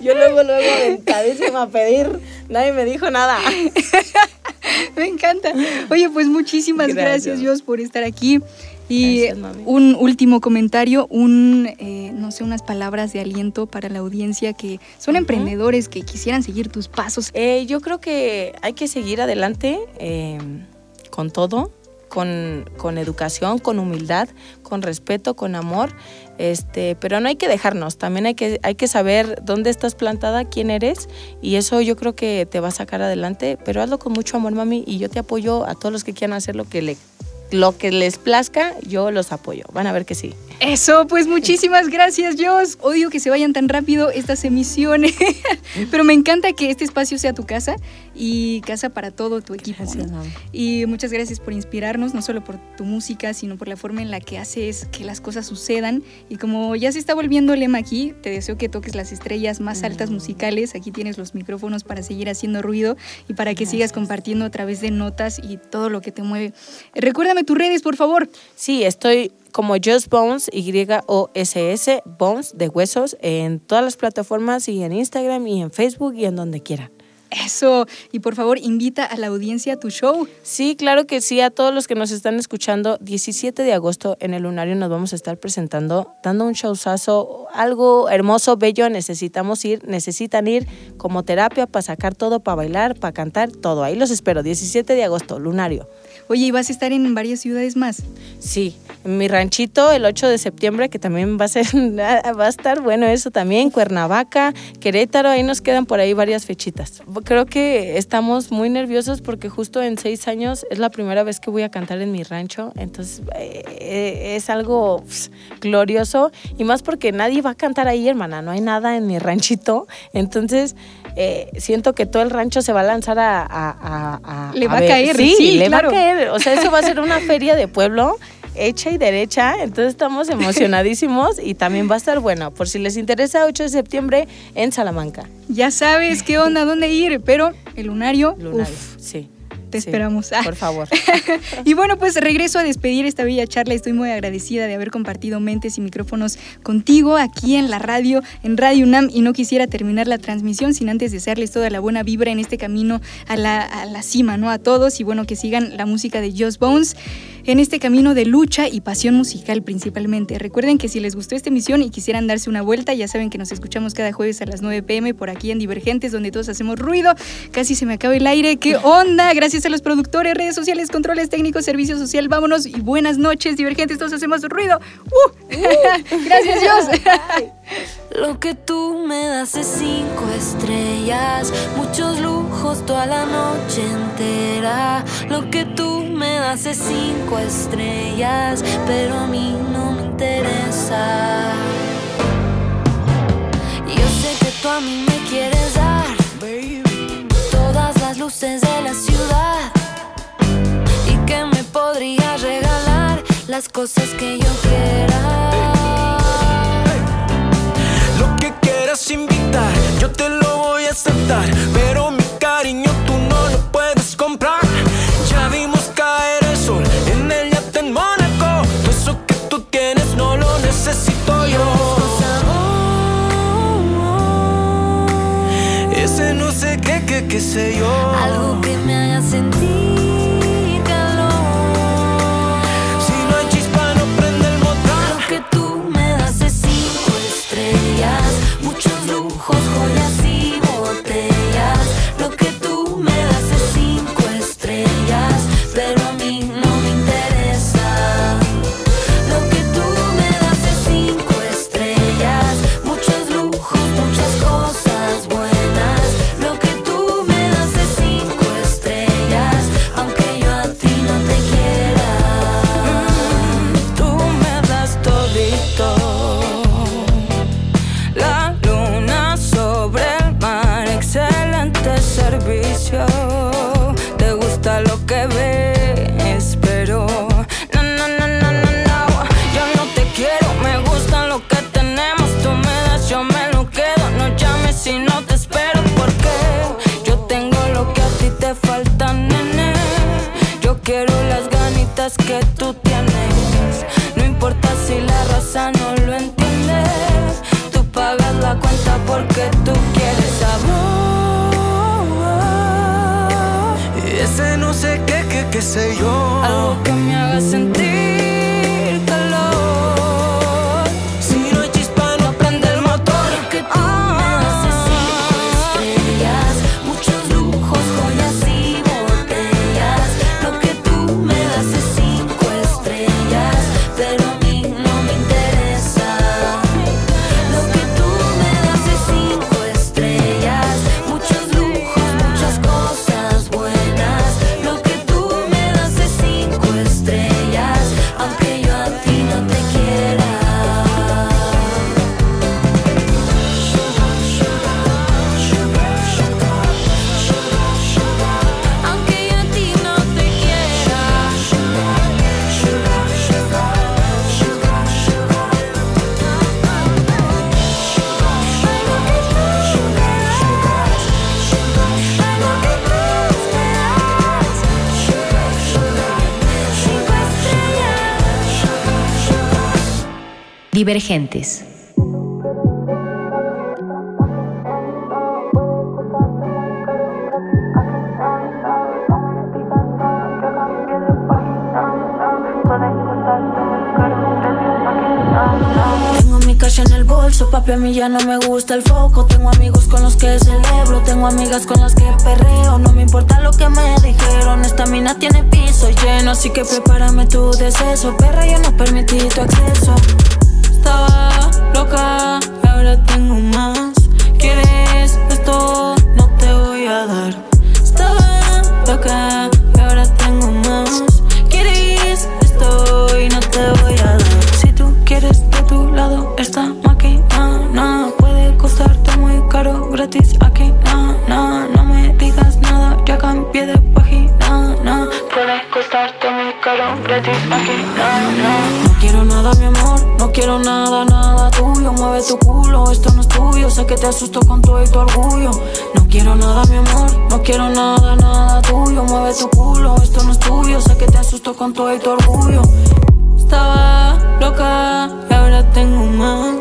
Yo luego, luego, aventadísima a pedir. Nadie me dijo nada. Me encanta. Oye, pues muchísimas gracias, Gracias. Dios, por estar aquí. Y Gracias, un último comentario, un, eh, no sé, unas palabras de aliento para la audiencia que son emprendedores que quisieran seguir tus pasos. Eh, yo creo que hay que seguir adelante eh, con todo, con, educación, con humildad, con respeto, con amor, este, pero no hay que dejarnos, también hay que, hay que saber dónde estás plantada, quién eres, y eso yo creo que te va a sacar adelante, pero hazlo con mucho amor, mami, y yo te apoyo a todos los que quieran hacer lo que, le, lo que les plazca, yo los apoyo, van a ver que sí. Eso, pues muchísimas gracias, Dios. Odio que se vayan tan rápido estas emisiones, pero me encanta que este espacio sea tu casa y casa para todo tu equipo. Gracias, ¿no? mami. Y muchas gracias por inspirarnos, no solo por tu música, sino por la forma en la que haces que las cosas sucedan. Y como ya se está volviendo lema aquí, te deseo que toques las estrellas más altas musicales. Aquí tienes los micrófonos para seguir haciendo ruido y para que sigas compartiendo a través de notas y todo lo que te mueve. Recuérdame tus redes, por favor. Sí, estoy como Just Bones, Y-O-S-S, Bones, de huesos, en todas las plataformas y en Instagram y en Facebook y en donde quieran. Eso. Y por favor, invita a la audiencia a tu show. Sí, claro que sí, a todos los que nos están escuchando, 17 de agosto en el Lunario nos vamos a estar presentando, dando un showzazo, algo hermoso, bello, necesitamos ir, necesitan ir como terapia para sacar todo, para bailar, para cantar, todo. Ahí los espero, 17 de agosto, Lunario. Oye, y vas a estar en varias ciudades más. Sí, en mi ranchito el 8 de septiembre, que también va a ser, va a estar bueno eso también, Cuernavaca, Querétaro, ahí nos quedan por ahí varias fechitas. Creo que estamos muy nerviosos porque justo en seis años es la primera vez que voy a cantar en mi rancho, entonces eh, es algo pss, glorioso y más porque nadie va a cantar ahí, hermana, no hay nada en mi ranchito, entonces eh, siento que todo el rancho se va a lanzar a... a- a- Le va a ver. caer, sí, sí, le claro. va a caer, o sea, eso va a ser una feria de pueblo hecha y derecha, entonces estamos emocionadísimos y también va a estar bueno, por si les interesa, 8 de septiembre en Salamanca. Ya sabes qué onda, dónde ir, pero el lunario, Lunario, uf, sí. Te sí. esperamos. Ah. Por favor. Y bueno, pues regreso a despedir esta bella charla. Estoy muy agradecida de haber compartido mentes y micrófonos contigo aquí en la radio, en Radio UNAM. Y no quisiera terminar la transmisión sin antes desearles toda la buena vibra en este camino a la, a la cima, ¿no? A todos. Y bueno, que sigan la música de Just Bones en este camino de lucha y pasión musical principalmente. Recuerden que si les gustó esta emisión y quisieran darse una vuelta, ya saben que nos escuchamos cada jueves a las 9 pm por aquí en Divergentes, donde todos hacemos ruido. Casi se me acaba el aire. ¿Qué onda? Gracias a los productores, redes sociales, controles técnicos, servicio social. Vámonos y buenas noches, Divergentes. Todos hacemos ruido. ¡Uh! Gracias, Dios. Lo que tú me das es cinco estrellas, muchos lujos toda la noche entera. Lo que tú me das es cinco estrellas, pero a mí no me interesa. Yo sé que tú a mí me quieres dar todas las luces de la ciudad y que me podrías regalar las cosas que yo quiera. Lo que quieras invitar, yo te lo voy a aceptar. Pero mi cariño tú no lo puedes comprar. Ya vimos caer el sol en el yate en Mónaco. Todo eso que tú tienes no lo necesito yo. Ese no sé qué, qué, qué sé yo. Algo que me haga sentir cosas que tú tienes. No importa si la raza no lo entiende. Tú pagas la cuenta porque tú quieres amor. Y ese no sé qué, qué, qué sé yo. Algo que me haga sentir Divergentes. En el bolso, papi, a mí ya no me gusta el foco. Tengo amigos con los que celebro, tengo amigas con las que perreo. No me importa lo que me dijeron, esta mina tiene piso lleno, así que prepárame tu deceso. Perra, yo no permití tu acceso. Asusto con todo y tu orgullo. No quiero nada, mi amor, no quiero nada, nada tuyo, mueve tu culo, esto no es tuyo, sé que te asusto con todo y tu orgullo. Estaba loca y ahora tengo más.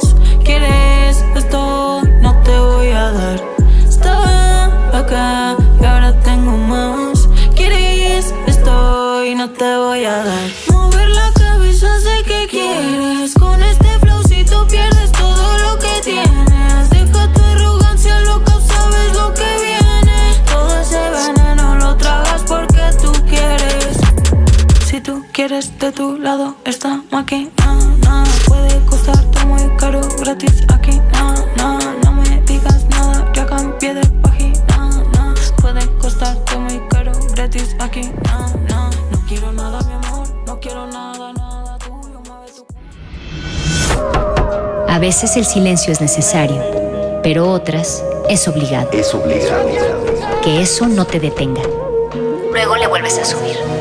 De tu lado esta máquina, no puede costarte muy caro, gratis aquí, no, no, no me digas nada, ya cambié de página, no, puede costarte muy caro, gratis aquí, no, no, no quiero nada, mi amor, no quiero nada, nada tuyo, mueve tu A veces el silencio es necesario, pero otras es obligado. Es obligado. Que eso no te detenga. Luego le vuelves a subir.